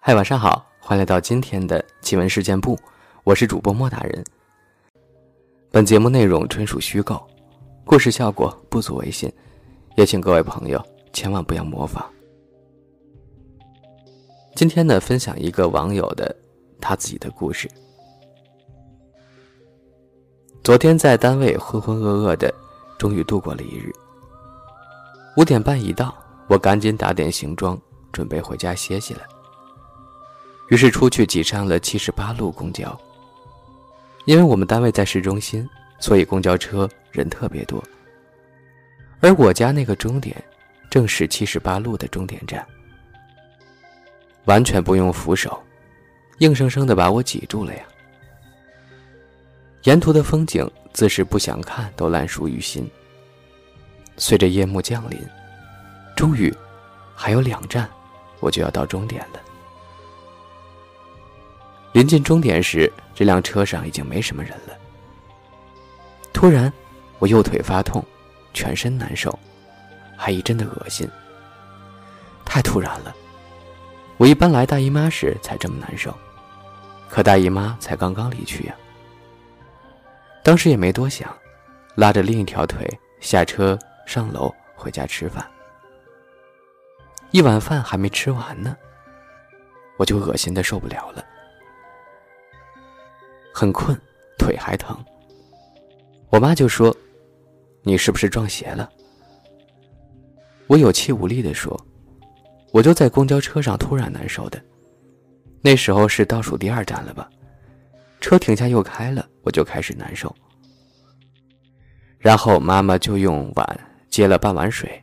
嗨，晚上好，欢迎来到今天的奇闻事件部，我是主播莫大人。本节目内容纯属虚构，故事效果不足为信，也请各位朋友千万不要模仿。今天呢，分享一个网友的他自己的故事。昨天在单位浑浑噩噩的，终于度过了一日。五点半一到，我赶紧打点行装，准备回家歇息了。于是出去挤上了七十八路公交。因为我们单位在市中心，所以公交车人特别多。而我家那个终点，正是七十八路的终点站，完全不用扶手，硬生生的把我挤住了呀。沿途的风景，自是不想看都烂熟于心。随着夜幕降临，终于，还有两站，我就要到终点了。临近终点时，这辆车上已经没什么人了。突然，我右腿发痛，全身难受，还一阵的恶心。太突然了，我一般来大姨妈时才这么难受，可大姨妈才刚刚离去呀。当时也没多想，拉着另一条腿下车上楼回家吃饭。一碗饭还没吃完呢，我就恶心的受不了了。很困，腿还疼。我妈就说：“你是不是撞邪了？”我有气无力的说：“我就在公交车上突然难受的，那时候是倒数第二站了吧？车停下又开了，我就开始难受。然后妈妈就用碗接了半碗水，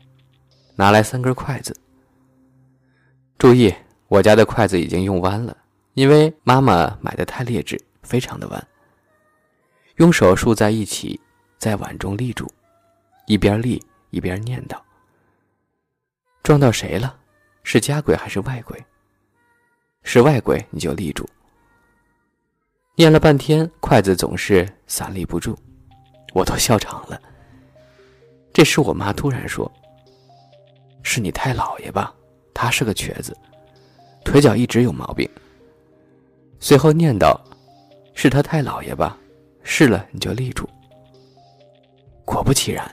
拿来三根筷子。注意，我家的筷子已经用弯了，因为妈妈买的太劣质。”非常的弯。用手竖在一起，在碗中立住，一边立一边念叨：“撞到谁了？是家鬼还是外鬼？是外鬼你就立住。”念了半天，筷子总是散立不住，我都笑场了。这时我妈突然说：“是你太姥爷吧？他是个瘸子，腿脚一直有毛病。”随后念叨。是他太老爷吧？是了，你就立住。果不其然，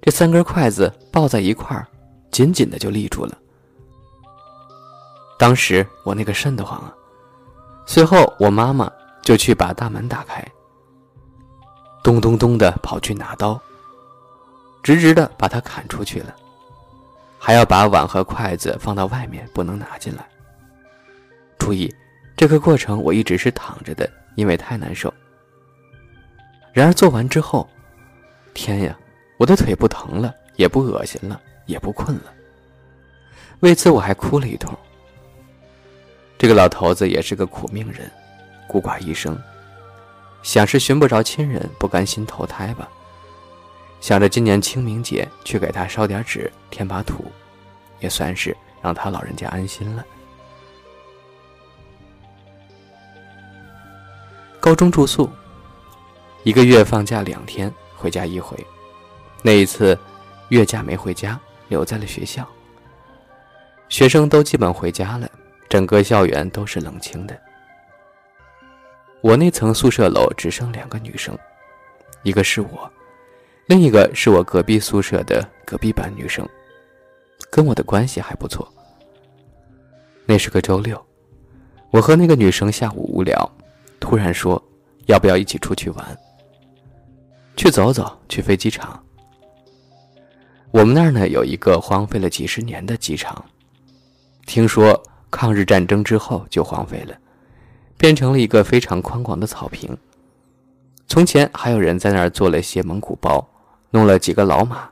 这三根筷子抱在一块儿，紧紧的就立住了。当时我那个瘆得慌啊！随后我妈妈就去把大门打开，咚咚咚的跑去拿刀，直直的把它砍出去了，还要把碗和筷子放到外面，不能拿进来。注意，这个过程我一直是躺着的。因为太难受。然而做完之后，天呀，我的腿不疼了，也不恶心了，也不困了。为此我还哭了一通。这个老头子也是个苦命人，孤寡一生，想是寻不着亲人，不甘心投胎吧。想着今年清明节去给他烧点纸，添把土，也算是让他老人家安心了。高中住宿，一个月放假两天，回家一回。那一次，月假没回家，留在了学校。学生都基本回家了，整个校园都是冷清的。我那层宿舍楼只剩两个女生，一个是我，另一个是我隔壁宿舍的隔壁班女生，跟我的关系还不错。那是个周六，我和那个女生下午无聊。突然说：“要不要一起出去玩？去走走，去飞机场。我们那儿呢有一个荒废了几十年的机场，听说抗日战争之后就荒废了，变成了一个非常宽广的草坪。从前还有人在那儿做了些蒙古包，弄了几个老马，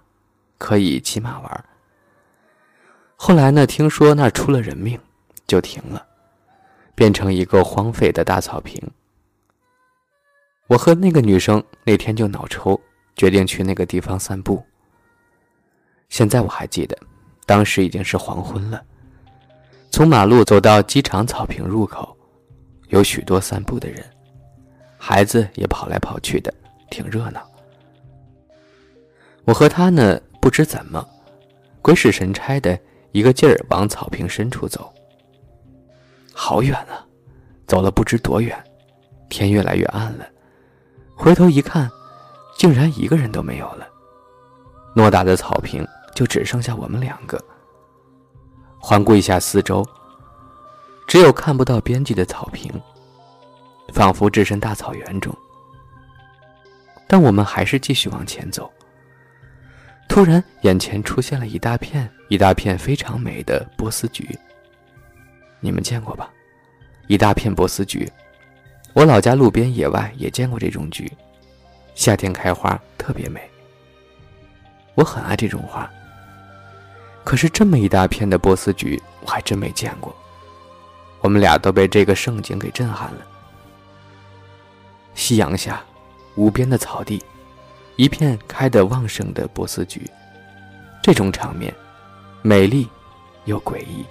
可以骑马玩。后来呢，听说那儿出了人命，就停了，变成一个荒废的大草坪。”我和那个女生那天就脑抽，决定去那个地方散步。现在我还记得，当时已经是黄昏了。从马路走到机场草坪入口，有许多散步的人，孩子也跑来跑去的，挺热闹。我和他呢，不知怎么，鬼使神差的一个劲儿往草坪深处走。好远啊，走了不知多远，天越来越暗了。回头一看，竟然一个人都没有了。偌大的草坪就只剩下我们两个。环顾一下四周，只有看不到边际的草坪，仿佛置身大草原中。但我们还是继续往前走。突然，眼前出现了一大片一大片非常美的波斯菊。你们见过吧？一大片波斯菊，我老家路边野外也见过这种菊，夏天开花特别美。我很爱这种花。可是这么一大片的波斯菊，我还真没见过。我们俩都被这个盛景给震撼了。夕阳下，无边的草地，一片开得旺盛的波斯菊，这种场面，美丽又诡异。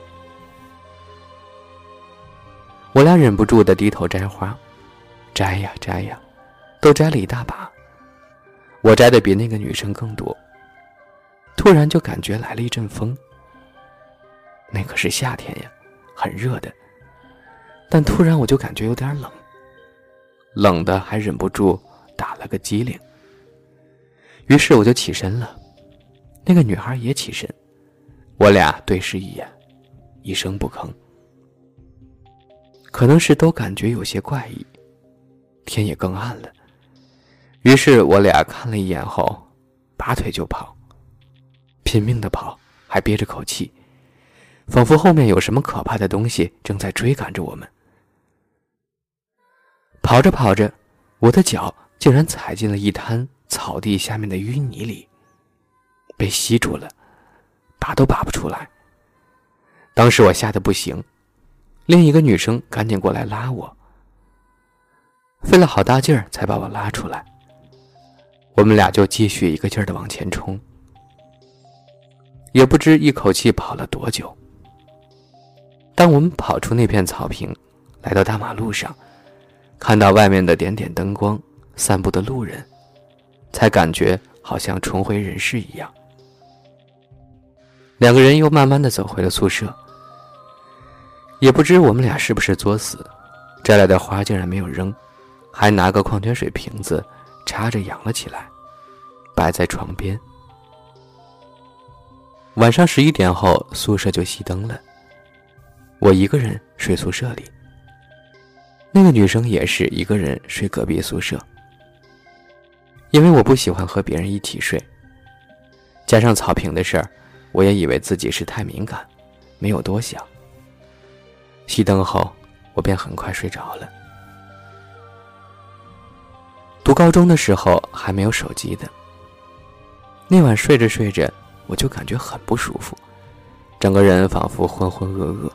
我俩忍不住的低头摘花，摘呀摘呀，都摘了一大把。我摘的比那个女生更多。突然就感觉来了一阵风。那可是夏天呀，很热的。但突然我就感觉有点冷，冷的还忍不住打了个激灵。于是我就起身了，那个女孩也起身，我俩对视一眼，一声不吭。可能是都感觉有些怪异，天也更暗了。于是我俩看了一眼后，拔腿就跑。拼命的跑，还憋着口气，仿佛后面有什么可怕的东西正在追赶着我们。跑着跑着，我的脚竟然踩进了一滩草地下面的淤泥里，被吸住了，拔都拔不出来。当时我吓得不行，另一个女生赶紧过来拉我，费了好大劲儿才把我拉出来。我们俩就继续一个劲儿的往前冲。也不知一口气跑了多久。当我们跑出那片草坪，来到大马路上，看到外面的点点灯光、散步的路人，才感觉好像重回人世一样。两个人又慢慢的走回了宿舍。也不知我们俩是不是作死，摘来的花竟然没有扔，还拿个矿泉水瓶子插着扬了起来，摆在床边。晚上十一点后，宿舍就熄灯了。我一个人睡宿舍里，那个女生也是一个人睡隔壁宿舍。因为我不喜欢和别人一起睡，加上草坪的事儿，我也以为自己是太敏感，没有多想。熄灯后，我便很快睡着了。读高中的时候还没有手机的，那晚睡着睡着。我就感觉很不舒服，整个人仿佛浑浑噩噩，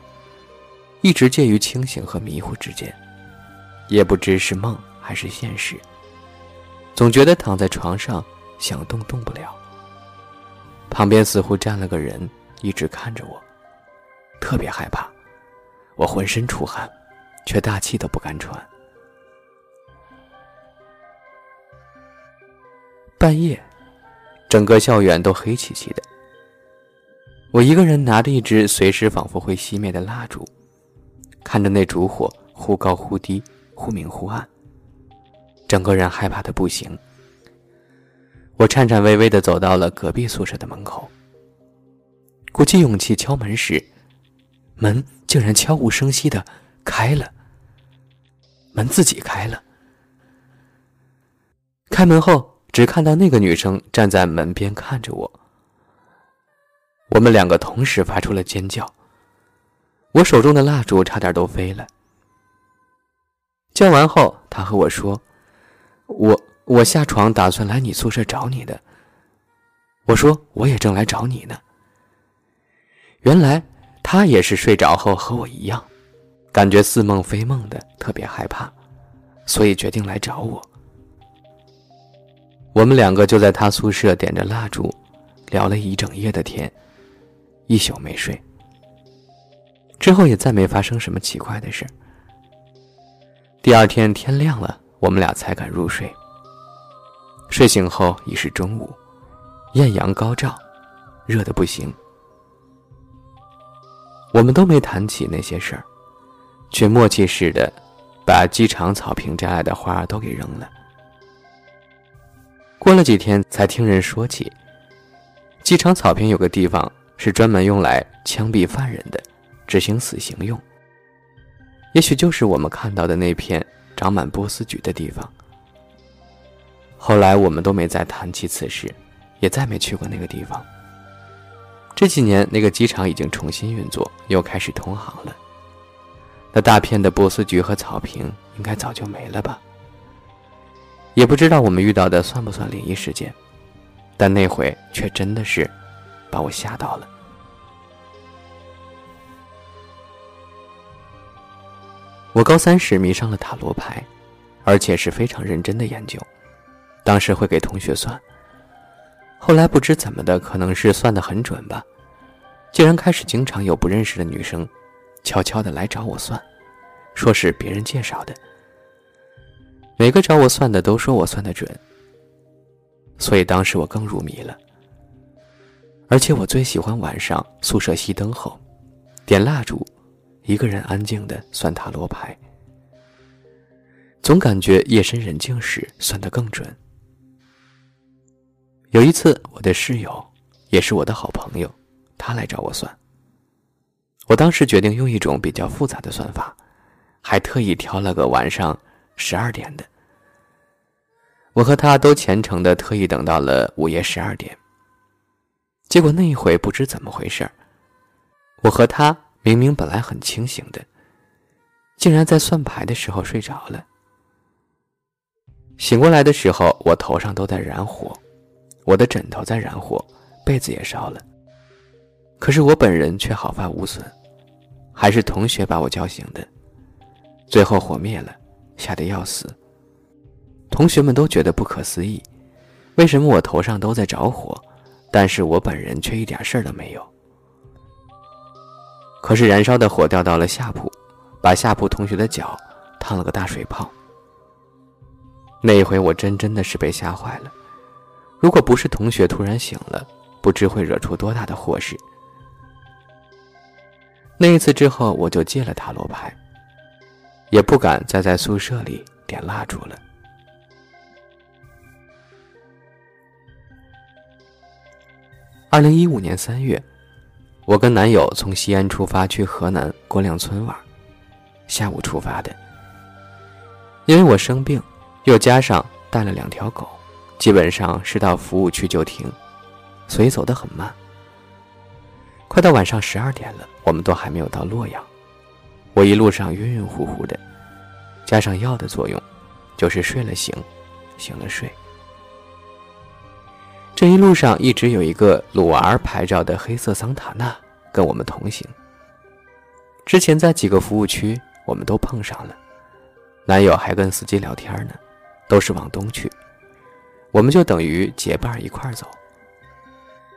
一直介于清醒和迷糊之间，也不知是梦还是现实。总觉得躺在床上想动动不了，旁边似乎站了个人，一直看着我，特别害怕。我浑身出汗，却大气都不敢喘。半夜。整个校园都黑漆漆的，我一个人拿着一支随时仿佛会熄灭的蜡烛，看着那烛火忽高忽低、忽明忽暗，整个人害怕的不行。我颤颤巍巍的走到了隔壁宿舍的门口，鼓起勇气敲门时，门竟然悄无声息的开了，门自己开了。开门后。只看到那个女生站在门边看着我，我们两个同时发出了尖叫，我手中的蜡烛差点都飞了。叫完后，她和我说：“我我下床打算来你宿舍找你的。”我说：“我也正来找你呢。”原来她也是睡着后和我一样，感觉似梦非梦的，特别害怕，所以决定来找我。我们两个就在他宿舍点着蜡烛，聊了一整夜的天，一宿没睡。之后也再没发生什么奇怪的事。第二天天亮了，我们俩才敢入睡。睡醒后已是中午，艳阳高照，热的不行。我们都没谈起那些事儿，却默契似的把机场草坪摘来的花都给扔了。过了几天，才听人说起，机场草坪有个地方是专门用来枪毙犯人的，执行死刑用。也许就是我们看到的那片长满波斯菊的地方。后来我们都没再谈起此事，也再没去过那个地方。这几年，那个机场已经重新运作，又开始通航了。那大片的波斯菊和草坪应该早就没了吧？也不知道我们遇到的算不算灵异事件，但那回却真的是把我吓到了。我高三时迷上了塔罗牌，而且是非常认真的研究。当时会给同学算，后来不知怎么的，可能是算得很准吧，竟然开始经常有不认识的女生悄悄的来找我算，说是别人介绍的。每个找我算的都说我算的准，所以当时我更入迷了。而且我最喜欢晚上宿舍熄灯后，点蜡烛，一个人安静的算塔罗牌。总感觉夜深人静时算得更准。有一次，我的室友，也是我的好朋友，他来找我算。我当时决定用一种比较复杂的算法，还特意挑了个晚上。十二点的，我和他都虔诚的特意等到了午夜十二点。结果那一回不知怎么回事我和他明明本来很清醒的，竟然在算牌的时候睡着了。醒过来的时候，我头上都在燃火，我的枕头在燃火，被子也烧了。可是我本人却毫发无损，还是同学把我叫醒的。最后火灭了。吓得要死，同学们都觉得不可思议，为什么我头上都在着火，但是我本人却一点事儿都没有？可是燃烧的火掉到了下铺，把下铺同学的脚烫了个大水泡。那一回我真真的是被吓坏了，如果不是同学突然醒了，不知会惹出多大的祸事。那一次之后，我就戒了塔罗牌。也不敢再在宿舍里点蜡烛了。二零一五年三月，我跟男友从西安出发去河南郭亮村玩，下午出发的。因为我生病，又加上带了两条狗，基本上是到服务区就停，所以走得很慢。快到晚上十二点了，我们都还没有到洛阳。我一路上晕晕乎乎的，加上药的作用，就是睡了醒，醒了睡。这一路上一直有一个鲁瓦尔牌照的黑色桑塔纳跟我们同行。之前在几个服务区我们都碰上了，男友还跟司机聊天呢，都是往东去，我们就等于结伴一块走。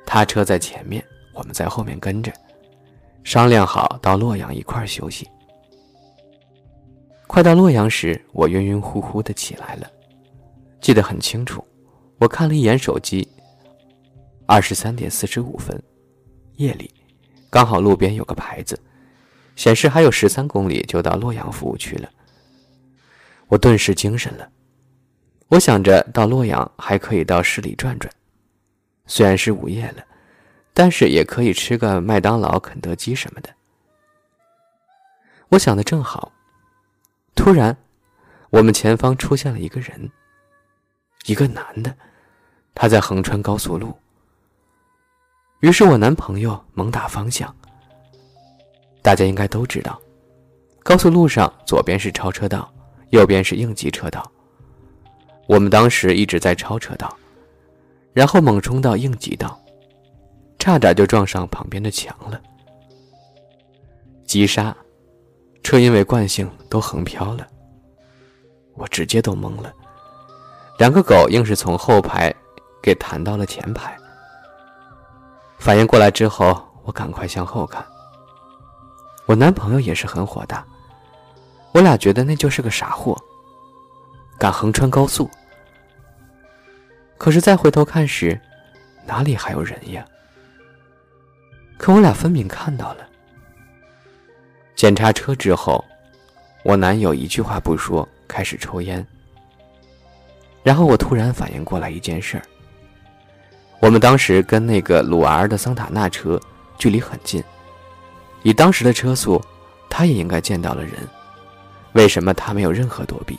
他车在前面，我们在后面跟着，商量好到洛阳一块休息。快到洛阳时，我晕晕乎乎的起来了，记得很清楚。我看了一眼手机，二十三点四十五分，夜里，刚好路边有个牌子，显示还有十三公里就到洛阳服务区了。我顿时精神了，我想着到洛阳还可以到市里转转，虽然是午夜了，但是也可以吃个麦当劳、肯德基什么的。我想的正好。突然，我们前方出现了一个人，一个男的，他在横穿高速路。于是我男朋友猛打方向。大家应该都知道，高速路上左边是超车道，右边是应急车道。我们当时一直在超车道，然后猛冲到应急道，差点就撞上旁边的墙了。急刹。车因为惯性都横飘了，我直接都懵了。两个狗硬是从后排给弹到了前排。反应过来之后，我赶快向后看。我男朋友也是很火大，我俩觉得那就是个傻货，敢横穿高速。可是再回头看时，哪里还有人呀？可我俩分明看到了。检查车之后，我男友一句话不说，开始抽烟。然后我突然反应过来一件事儿：我们当时跟那个鲁儿的桑塔纳车距离很近，以当时的车速，他也应该见到了人，为什么他没有任何躲避？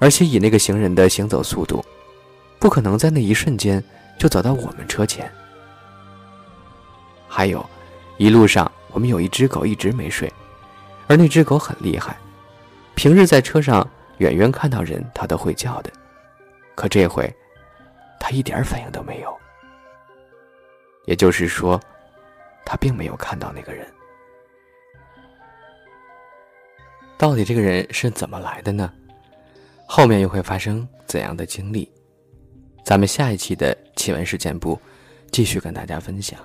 而且以那个行人的行走速度，不可能在那一瞬间就走到我们车前。还有，一路上我们有一只狗一直没睡。而那只狗很厉害，平日在车上远远看到人，它都会叫的。可这回，它一点反应都没有。也就是说，它并没有看到那个人。到底这个人是怎么来的呢？后面又会发生怎样的经历？咱们下一期的奇闻事件部继续跟大家分享。